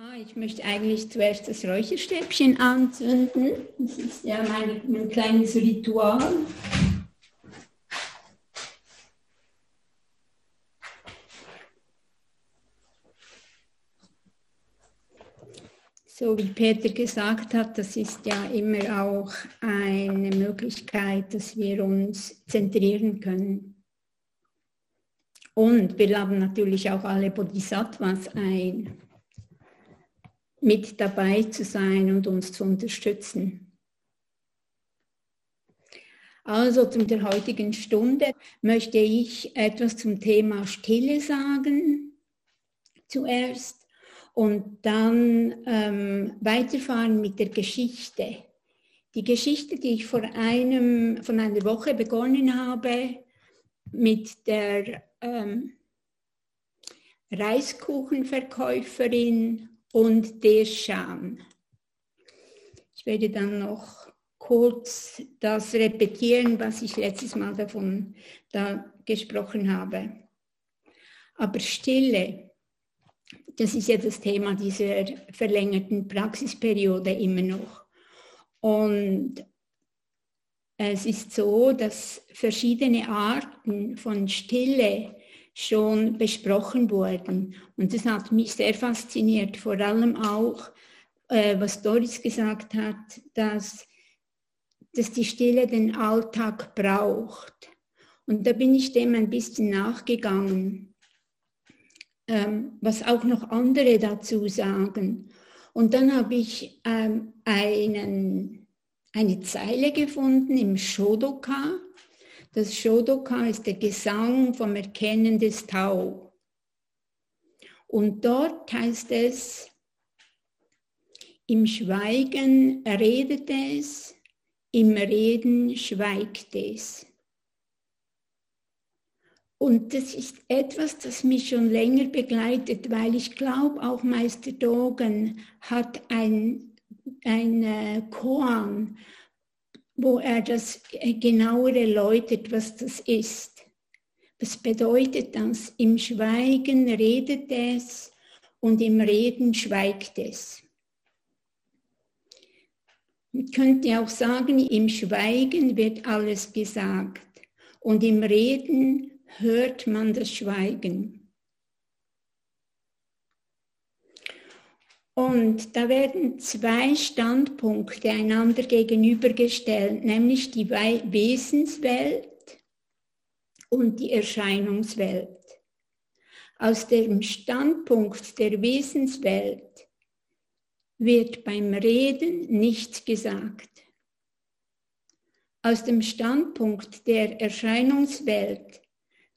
Ah, ich möchte eigentlich zuerst das Räucherstäbchen anzünden. Das ist ja mein, mein kleines Ritual. So wie Peter gesagt hat, das ist ja immer auch eine Möglichkeit, dass wir uns zentrieren können. Und wir laden natürlich auch alle Bodhisattvas ein mit dabei zu sein und uns zu unterstützen. Also zu der heutigen Stunde möchte ich etwas zum Thema Stille sagen zuerst und dann ähm, weiterfahren mit der Geschichte. Die Geschichte, die ich vor einem, von einer Woche begonnen habe mit der ähm, Reiskuchenverkäuferin und der Scham. Ich werde dann noch kurz das repetieren, was ich letztes Mal davon da gesprochen habe. Aber Stille, das ist ja das Thema dieser verlängerten Praxisperiode immer noch. Und es ist so, dass verschiedene Arten von Stille schon besprochen wurden. Und das hat mich sehr fasziniert, vor allem auch, äh, was Doris gesagt hat, dass, dass die Stille den Alltag braucht. Und da bin ich dem ein bisschen nachgegangen, ähm, was auch noch andere dazu sagen. Und dann habe ich ähm, einen, eine Zeile gefunden im Shodoka, das Shodoka ist der Gesang vom Erkennen des Tau. Und dort heißt es, im Schweigen redet es, im Reden schweigt es. Und das ist etwas, das mich schon länger begleitet, weil ich glaube, auch Meister Dogen hat ein, ein Koan, wo er das äh, genauer erläutert, was das ist. Was bedeutet das? Im Schweigen redet es und im Reden schweigt es. Man könnte auch sagen, im Schweigen wird alles gesagt und im Reden hört man das Schweigen. Und da werden zwei Standpunkte einander gegenübergestellt, nämlich die Wesenswelt und die Erscheinungswelt. Aus dem Standpunkt der Wesenswelt wird beim Reden nichts gesagt. Aus dem Standpunkt der Erscheinungswelt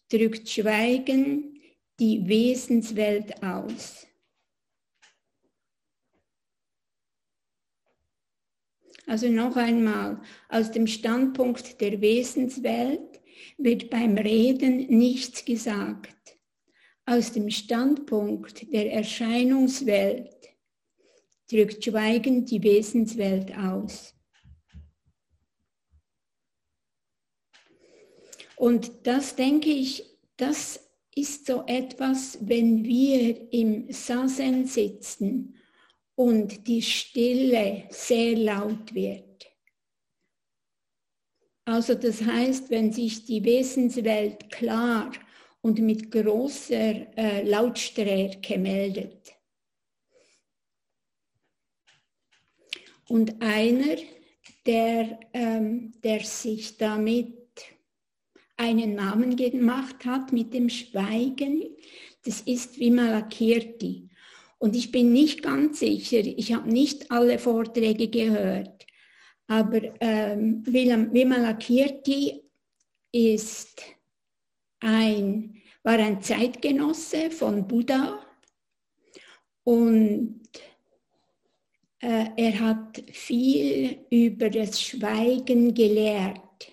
drückt Schweigen die Wesenswelt aus. Also noch einmal, aus dem Standpunkt der Wesenswelt wird beim Reden nichts gesagt. Aus dem Standpunkt der Erscheinungswelt drückt Schweigen die Wesenswelt aus. Und das denke ich, das ist so etwas, wenn wir im Sazen sitzen und die Stille sehr laut wird. Also das heißt, wenn sich die Wesenswelt klar und mit großer äh, Lautstärke meldet. Und einer, der, ähm, der sich damit einen Namen gemacht hat mit dem Schweigen, das ist Vimalakirti. Und ich bin nicht ganz sicher, ich habe nicht alle Vorträge gehört, aber ähm, Vimalakirti ist ein, war ein Zeitgenosse von Buddha und äh, er hat viel über das Schweigen gelehrt.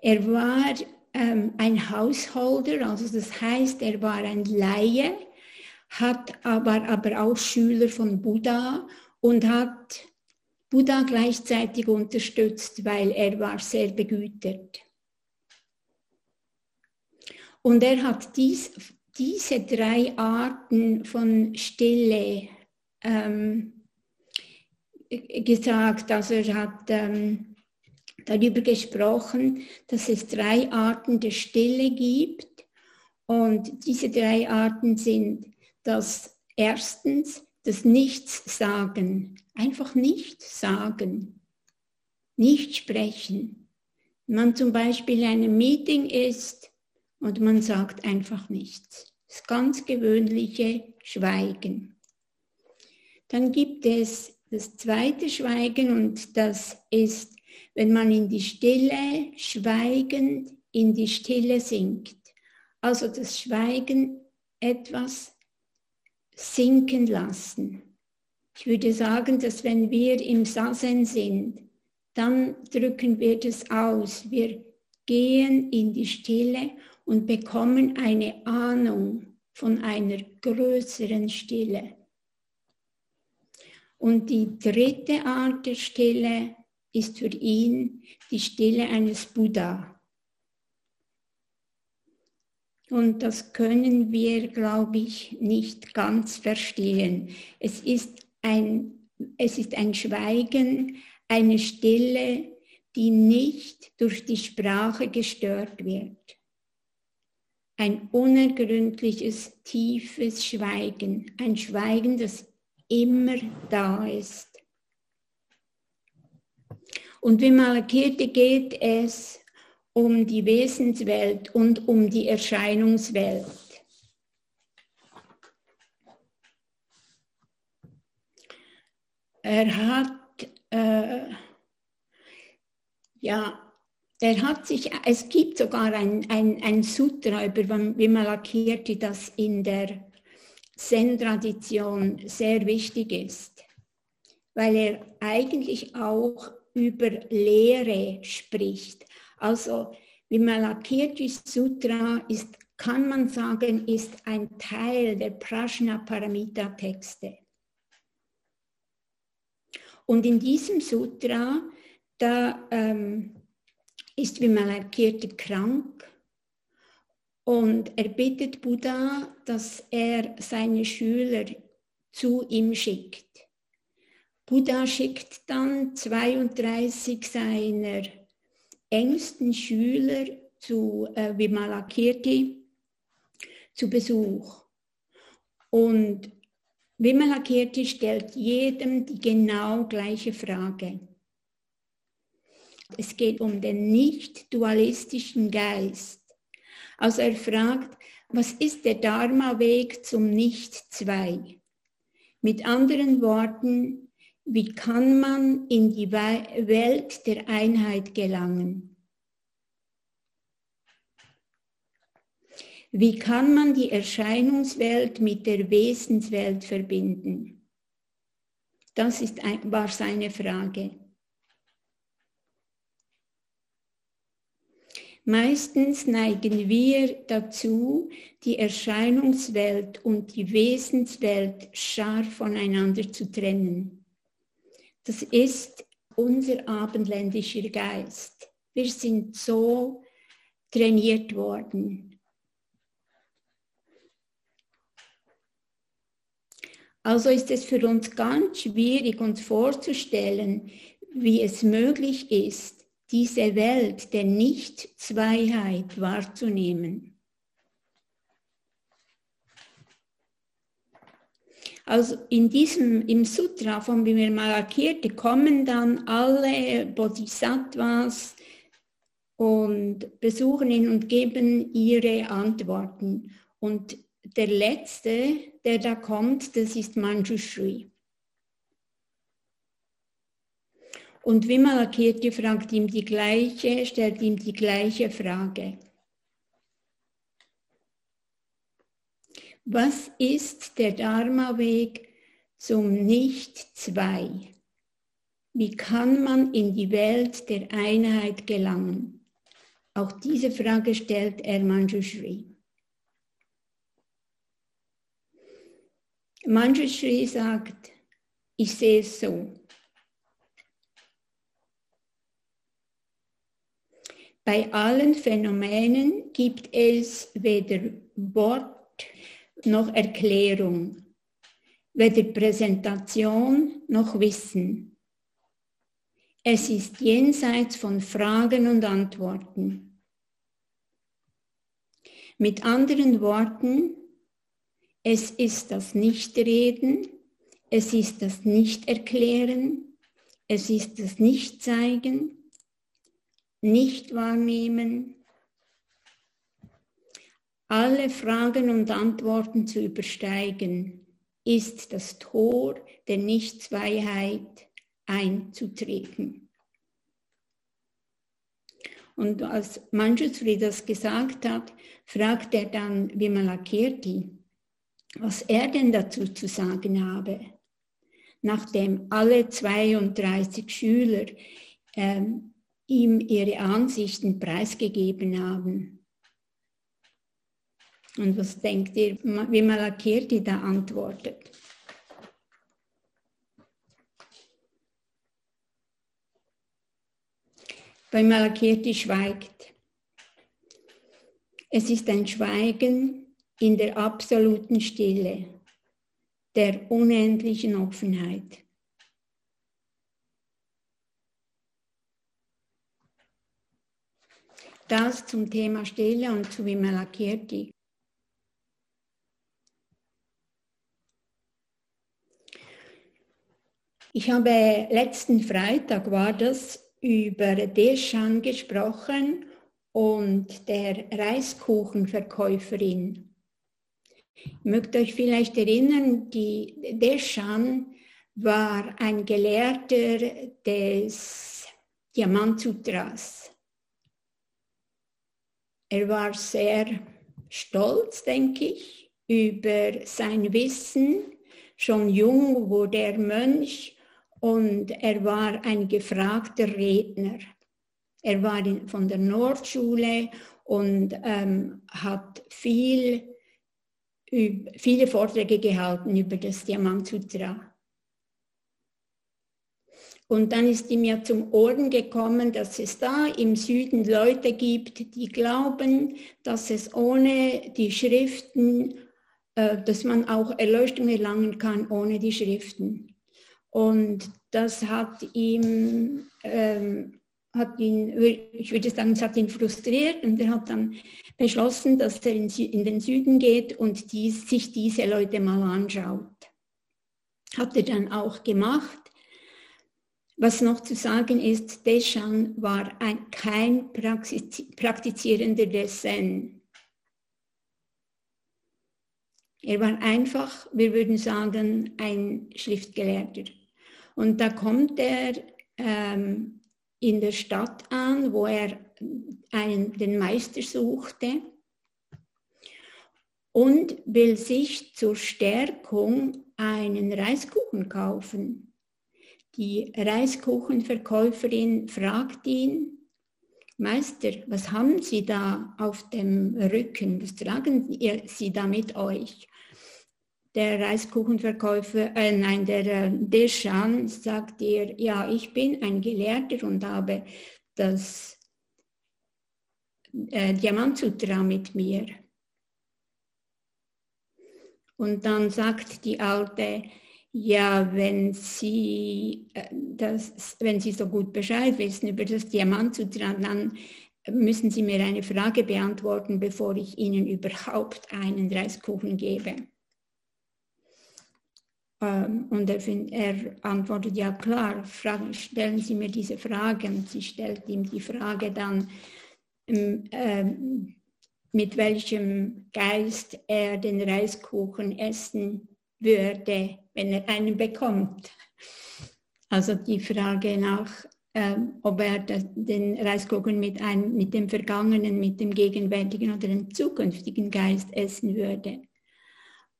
Er war ähm, ein Hausholder, also das heißt, er war ein Laie, hat aber, aber auch Schüler von Buddha und hat Buddha gleichzeitig unterstützt, weil er war sehr begütert. Und er hat dies diese drei Arten von Stille ähm, gesagt. Also er hat ähm, darüber gesprochen, dass es drei Arten der Stille gibt. Und diese drei Arten sind das erstens das Nichts sagen, einfach nichts sagen, nicht sprechen. Wenn man zum Beispiel in einem Meeting ist und man sagt einfach nichts. Das ganz gewöhnliche Schweigen. Dann gibt es das zweite Schweigen und das ist, wenn man in die Stille schweigend in die Stille sinkt. Also das Schweigen etwas sinken lassen. Ich würde sagen, dass wenn wir im Sasen sind, dann drücken wir das aus. Wir gehen in die Stille und bekommen eine Ahnung von einer größeren Stille. Und die dritte Art der Stille ist für ihn die Stille eines Buddha. Und das können wir, glaube ich, nicht ganz verstehen. Es ist ein, es ist ein Schweigen, eine Stille, die nicht durch die Sprache gestört wird. Ein unergründliches, tiefes Schweigen, ein Schweigen, das immer da ist. Und wie Malakirte geht es um die Wesenswelt und um die Erscheinungswelt. Er hat, äh, ja, er hat sich, es gibt sogar ein, ein, ein Sutra über Vimalakirti, das in der Zen-Tradition sehr wichtig ist, weil er eigentlich auch über Lehre spricht. Also Vimalakirtis Sutra ist, kann man sagen, ist ein Teil der Prajna Paramita Texte. Und in diesem Sutra, da ähm, ist Vimalakirti krank und er bittet Buddha, dass er seine Schüler zu ihm schickt. Buddha schickt dann 32 seiner engsten Schüler zu äh, Vimalakirti zu Besuch. Und Vimalakirti stellt jedem die genau gleiche Frage. Es geht um den nicht dualistischen Geist. Also er fragt, was ist der Dharma-Weg zum Nicht-Zwei? Mit anderen Worten, wie kann man in die Welt der Einheit gelangen? Wie kann man die Erscheinungswelt mit der Wesenswelt verbinden? Das ist, war seine Frage. Meistens neigen wir dazu, die Erscheinungswelt und die Wesenswelt scharf voneinander zu trennen. Das ist unser abendländischer Geist. Wir sind so trainiert worden. Also ist es für uns ganz schwierig, uns vorzustellen, wie es möglich ist, diese Welt der Nicht-Zweiheit wahrzunehmen. Also in diesem, im Sutra von Vimalakirti kommen dann alle Bodhisattvas und besuchen ihn und geben ihre Antworten. Und der letzte, der da kommt, das ist Manjushri. Und Vimalakirti fragt ihm die gleiche, stellt ihm die gleiche Frage. Was ist der Dharma-Weg zum Nicht-Zwei? Wie kann man in die Welt der Einheit gelangen? Auch diese Frage stellt er Manjushri. Manjushri sagt, ich sehe es so. Bei allen Phänomenen gibt es weder Wort noch Erklärung, weder Präsentation noch Wissen. Es ist jenseits von Fragen und Antworten. Mit anderen Worten, es ist das Nichtreden, es ist das Nichterklären, es ist das Nichtzeigen, nicht wahrnehmen, alle Fragen und Antworten zu übersteigen, ist das Tor der Nichtzweiheit einzutreten. Und als Manjusri das gesagt hat, fragt er dann Vimalakirti, was er denn dazu zu sagen habe, nachdem alle 32 Schüler ähm, ihm ihre Ansichten preisgegeben haben. Und was denkt ihr, wie Malakirti da antwortet? Bei Malakirti schweigt. Es ist ein Schweigen in der absoluten Stille, der unendlichen Offenheit. Das zum Thema Stille und zu Vimalakirti. Ich habe letzten Freitag war das über Deschan gesprochen und der Reiskuchenverkäuferin. Ich möchte euch vielleicht erinnern, die Deschan war ein Gelehrter des Diamantsutras. Er war sehr stolz, denke ich, über sein Wissen. Schon jung wurde er Mönch und er war ein gefragter Redner. Er war in, von der Nordschule und ähm, hat viel, viele Vorträge gehalten über das Diamantsutra. Und dann ist ihm ja zum Ohren gekommen, dass es da im Süden Leute gibt, die glauben, dass es ohne die Schriften, äh, dass man auch Erleuchtung erlangen kann ohne die Schriften. Und das hat ihm, ähm, hat ihn, ich würde sagen, es hat ihn frustriert und er hat dann beschlossen, dass er in, in den Süden geht und dies, sich diese Leute mal anschaut. Hat er dann auch gemacht. Was noch zu sagen ist, Deschan war ein, kein praktizierender Dessen. Er war einfach, wir würden sagen, ein Schriftgelehrter. Und da kommt er ähm, in der Stadt an, wo er einen, den Meister suchte und will sich zur Stärkung einen Reiskuchen kaufen. Die Reiskuchenverkäuferin fragt ihn, Meister, was haben Sie da auf dem Rücken? Was tragen Sie da mit euch? Der Reiskuchenverkäufer, äh, nein, der äh, Deschan sagt ihr, ja, ich bin ein Gelehrter und habe das äh, Diamantsutra mit mir. Und dann sagt die Alte, ja, wenn Sie, äh, das, wenn Sie so gut Bescheid wissen über das Diamantsutra, dann müssen Sie mir eine Frage beantworten, bevor ich Ihnen überhaupt einen Reiskuchen gebe. Ähm, und er, find, er, antwortet, ja klar, fragen, stellen Sie mir diese Frage. Und sie stellt ihm die Frage dann, äh, mit welchem Geist er den Reiskuchen essen würde, wenn er einen bekommt. Also die Frage nach, ob er den Reiskuchen mit, einem, mit dem vergangenen, mit dem gegenwärtigen oder dem zukünftigen Geist essen würde.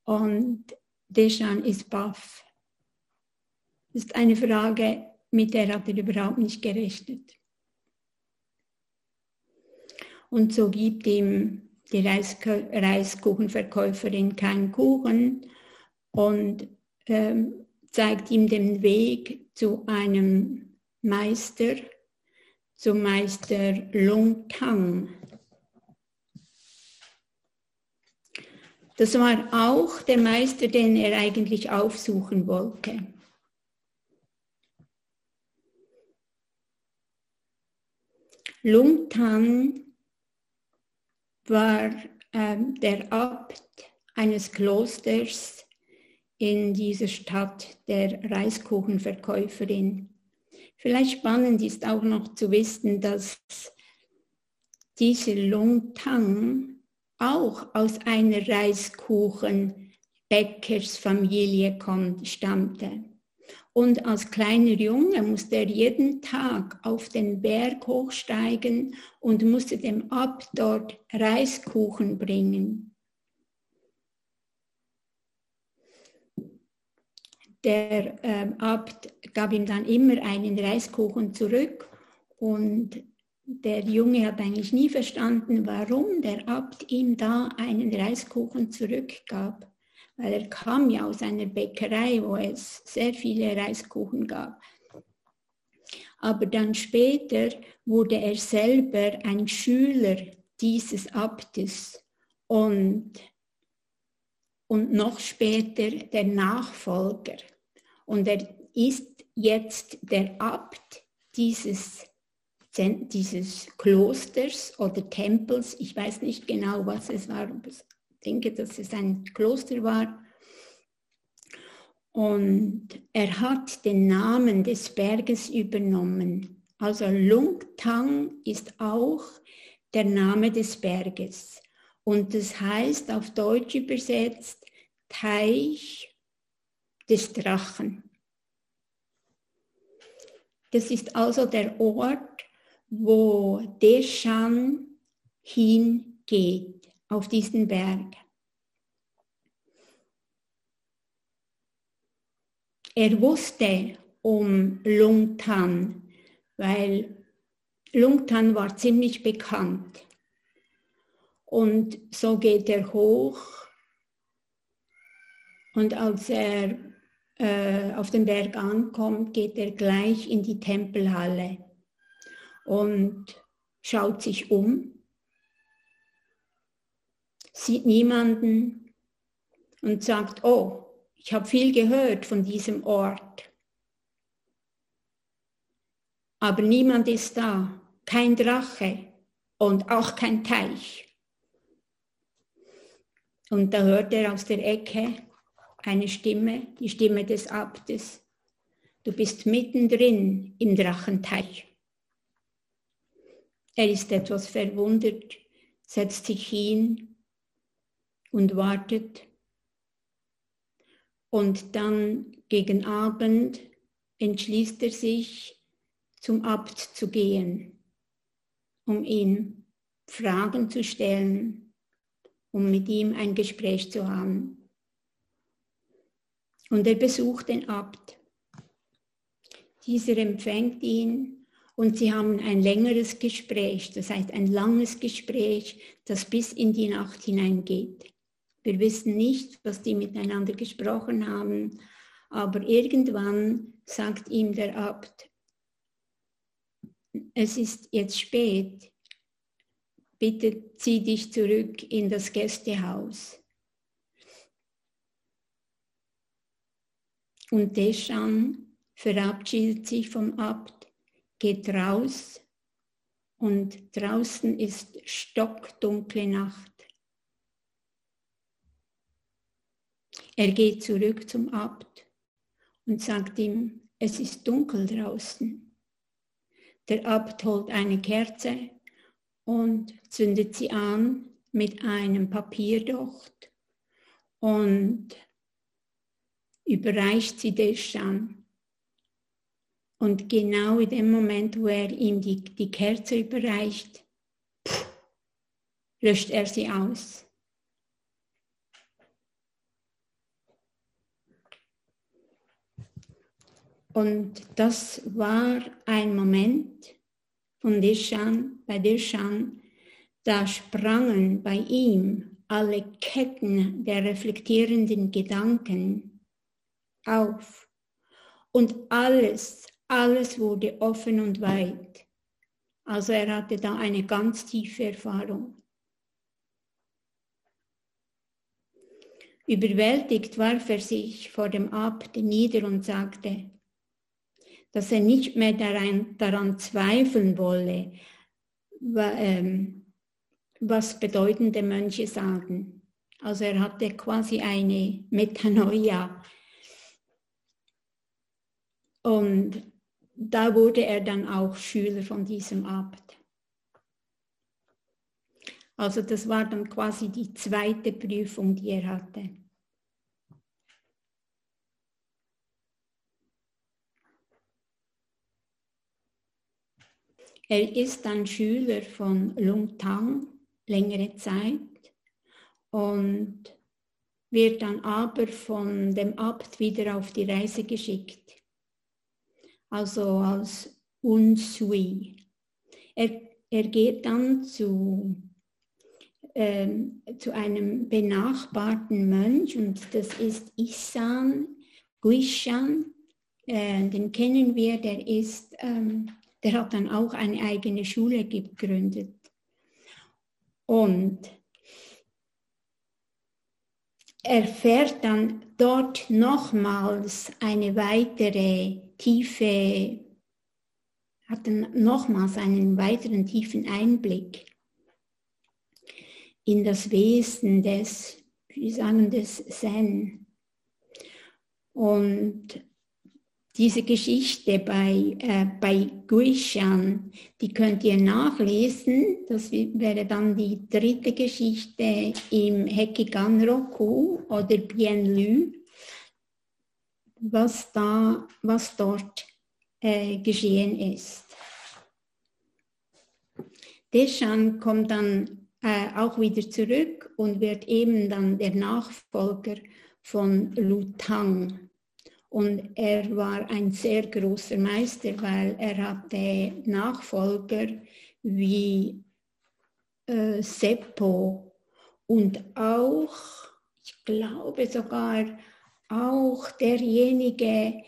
Und Deschan ist baff. Das ist eine Frage, mit der hat er überhaupt nicht gerechnet. Und so gibt ihm die Reiskuchenverkäuferin keinen Kuchen und ähm, zeigt ihm den Weg zu einem Meister, zum Meister Lung Tang. Das war auch der Meister, den er eigentlich aufsuchen wollte. Lungtan war äh, der Abt eines Klosters in dieser Stadt, der Reiskuchenverkäuferin. Vielleicht spannend ist auch noch zu wissen, dass diese Lungtang auch aus einer Reiskuchenbäckersfamilie stammte. Und als kleiner Junge musste er jeden Tag auf den Berg hochsteigen und musste dem Abt dort Reiskuchen bringen. Der äh, Abt gab ihm dann immer einen Reiskuchen zurück und der Junge hat eigentlich nie verstanden, warum der Abt ihm da einen Reiskuchen zurückgab weil er kam ja aus einer Bäckerei, wo es sehr viele Reiskuchen gab. Aber dann später wurde er selber ein Schüler dieses Abtes und, und noch später der Nachfolger. Und er ist jetzt der Abt dieses, dieses Klosters oder Tempels. Ich weiß nicht genau, was es war, es denke, dass es ein Kloster war. Und er hat den Namen des Berges übernommen. Also Lungtang ist auch der Name des Berges. Und das heißt auf Deutsch übersetzt Teich des Drachen. Das ist also der Ort, wo Deshan hingeht auf diesen Berg. Er wusste um Lungtan, weil Lungtan war ziemlich bekannt. Und so geht er hoch und als er äh, auf den Berg ankommt, geht er gleich in die Tempelhalle und schaut sich um sieht niemanden und sagt, oh, ich habe viel gehört von diesem Ort. Aber niemand ist da, kein Drache und auch kein Teich. Und da hört er aus der Ecke eine Stimme, die Stimme des Abtes. Du bist mittendrin im Drachenteich. Er ist etwas verwundert, setzt sich hin und wartet. Und dann gegen Abend entschließt er sich, zum Abt zu gehen, um ihn Fragen zu stellen, um mit ihm ein Gespräch zu haben. Und er besucht den Abt. Dieser empfängt ihn und sie haben ein längeres Gespräch, das heißt ein langes Gespräch, das bis in die Nacht hineingeht. Wir wissen nicht, was die miteinander gesprochen haben, aber irgendwann sagt ihm der Abt, es ist jetzt spät, bitte zieh dich zurück in das Gästehaus. Und Deschan verabschiedet sich vom Abt, geht raus und draußen ist stockdunkle Nacht. Er geht zurück zum Abt und sagt ihm, es ist dunkel draußen. Der Abt holt eine Kerze und zündet sie an mit einem Papierdocht und überreicht sie Deschan. Und genau in dem Moment, wo er ihm die, die Kerze überreicht, löscht er sie aus. Und das war ein Moment von Deschan, bei Deschan, da sprangen bei ihm alle Ketten der reflektierenden Gedanken auf. Und alles, alles wurde offen und weit. Also er hatte da eine ganz tiefe Erfahrung. Überwältigt warf er sich vor dem Abt nieder und sagte, dass er nicht mehr daran, daran zweifeln wolle, ähm, was bedeutende Mönche sagen. Also er hatte quasi eine Metanoia. Und da wurde er dann auch Schüler von diesem Abt. Also das war dann quasi die zweite Prüfung, die er hatte. Er ist dann Schüler von Lung Tang längere Zeit und wird dann aber von dem Abt wieder auf die Reise geschickt, also als Unsui. Er, er geht dann zu, ähm, zu einem benachbarten Mönch und das ist Isan Guishan, äh, den kennen wir, der ist ähm, der hat dann auch eine eigene Schule gegründet. Und er fährt dann dort nochmals eine weitere tiefe, hat dann nochmals einen weiteren tiefen Einblick in das Wesen des, wie sagen, des Zen. Und diese Geschichte bei, äh, bei Guishan, die könnt ihr nachlesen. Das wäre dann die dritte Geschichte im Hekigan-Roku oder Bien-Lü, was, da, was dort äh, geschehen ist. Deshan kommt dann äh, auch wieder zurück und wird eben dann der Nachfolger von Lutang. Und er war ein sehr großer Meister, weil er hatte Nachfolger wie äh, Seppo und auch, ich glaube sogar auch derjenige,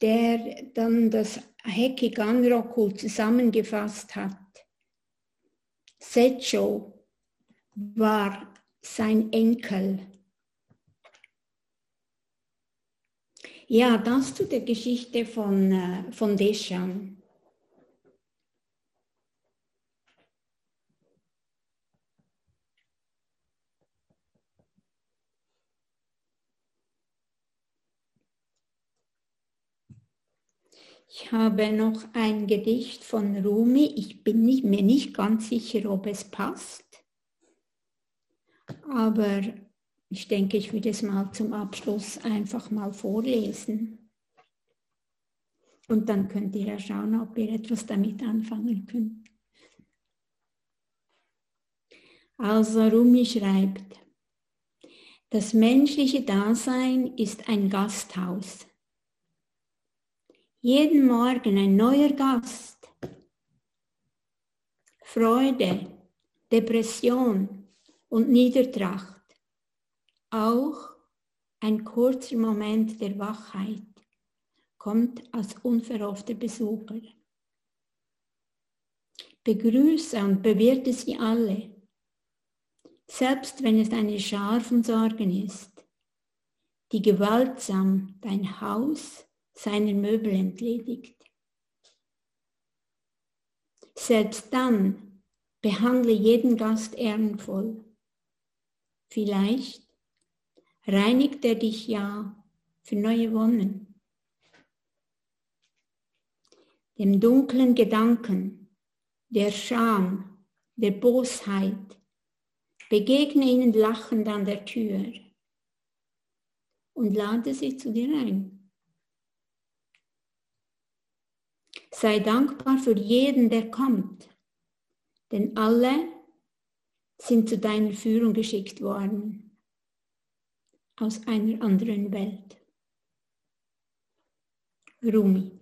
der dann das Heki Ganroku zusammengefasst hat. Secho war sein Enkel. Ja, das zu der Geschichte von, äh, von Deschan. Ich habe noch ein Gedicht von Rumi. Ich bin nicht, mir nicht ganz sicher, ob es passt. Aber ich denke, ich würde es mal zum Abschluss einfach mal vorlesen. Und dann könnt ihr ja schauen, ob ihr etwas damit anfangen könnt. Also Rumi schreibt, das menschliche Dasein ist ein Gasthaus. Jeden Morgen ein neuer Gast. Freude, Depression und Niedertracht auch ein kurzer Moment der Wachheit kommt als unverhoffter Besucher. Begrüße und bewirte sie alle, selbst wenn es eine Schar von Sorgen ist, die gewaltsam dein Haus seiner Möbel entledigt. Selbst dann behandle jeden Gast ehrenvoll. Vielleicht reinigt er dich ja für neue Wonnen. Dem dunklen Gedanken, der Scham, der Bosheit, begegne ihnen lachend an der Tür und lade sie zu dir ein. Sei dankbar für jeden, der kommt, denn alle sind zu deiner Führung geschickt worden. Aus einer anderen Welt. Rumi